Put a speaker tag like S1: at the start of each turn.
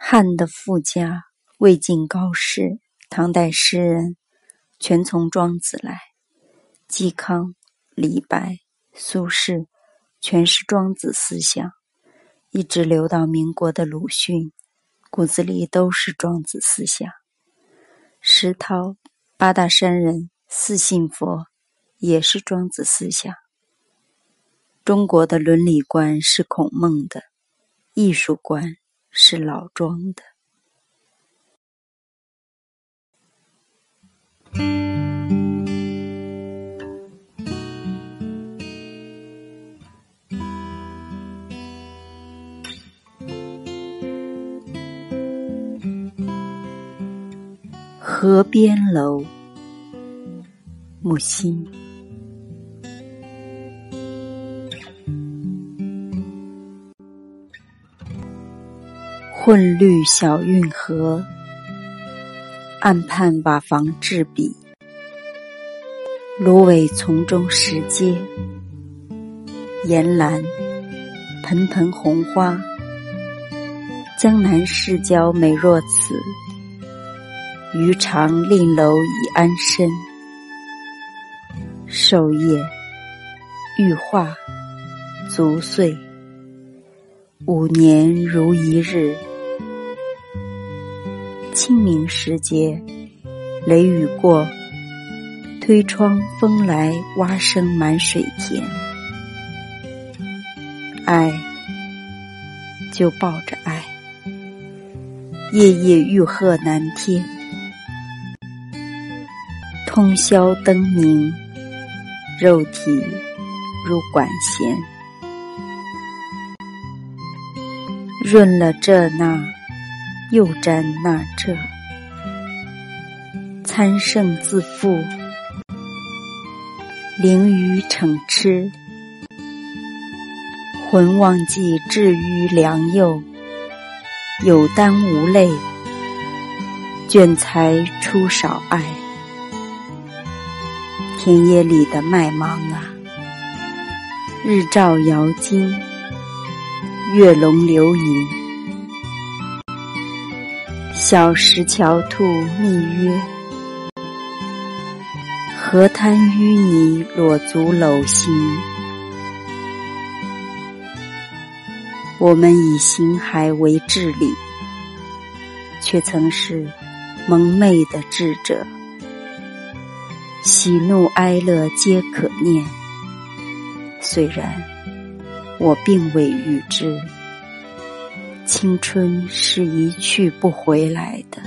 S1: 汉的富家魏晋高士，唐代诗人全从庄子来。嵇康、李白、苏轼，全是庄子思想，一直流到民国的鲁迅，骨子里都是庄子思想。石涛、八大山人四信佛，也是庄子思想。中国的伦理观是孔孟的，艺术观。是老庄的。河边楼，木心。混绿小运河，岸畔瓦房置笔，芦苇丛中石阶，岩兰，盆盆红花。江南市郊美若此，余长令楼已安身。寿夜，玉化，足岁，五年如一日。清明时节，雷雨过，推窗风来，蛙声满水田。爱，就抱着爱，夜夜欲壑难天，通宵灯明，肉体如管弦，润了这那。又沾那这，参圣自负，灵鱼逞痴，魂忘记至于良佑，有丹无泪，卷才出少爱。田野里的麦芒啊，日照摇金，月笼流萤。小石桥兔密约，河滩淤泥裸足搂行。我们以形骸为智理，却曾是蒙昧的智者。喜怒哀乐皆可念，虽然我并未预知。青春是一去不回来的。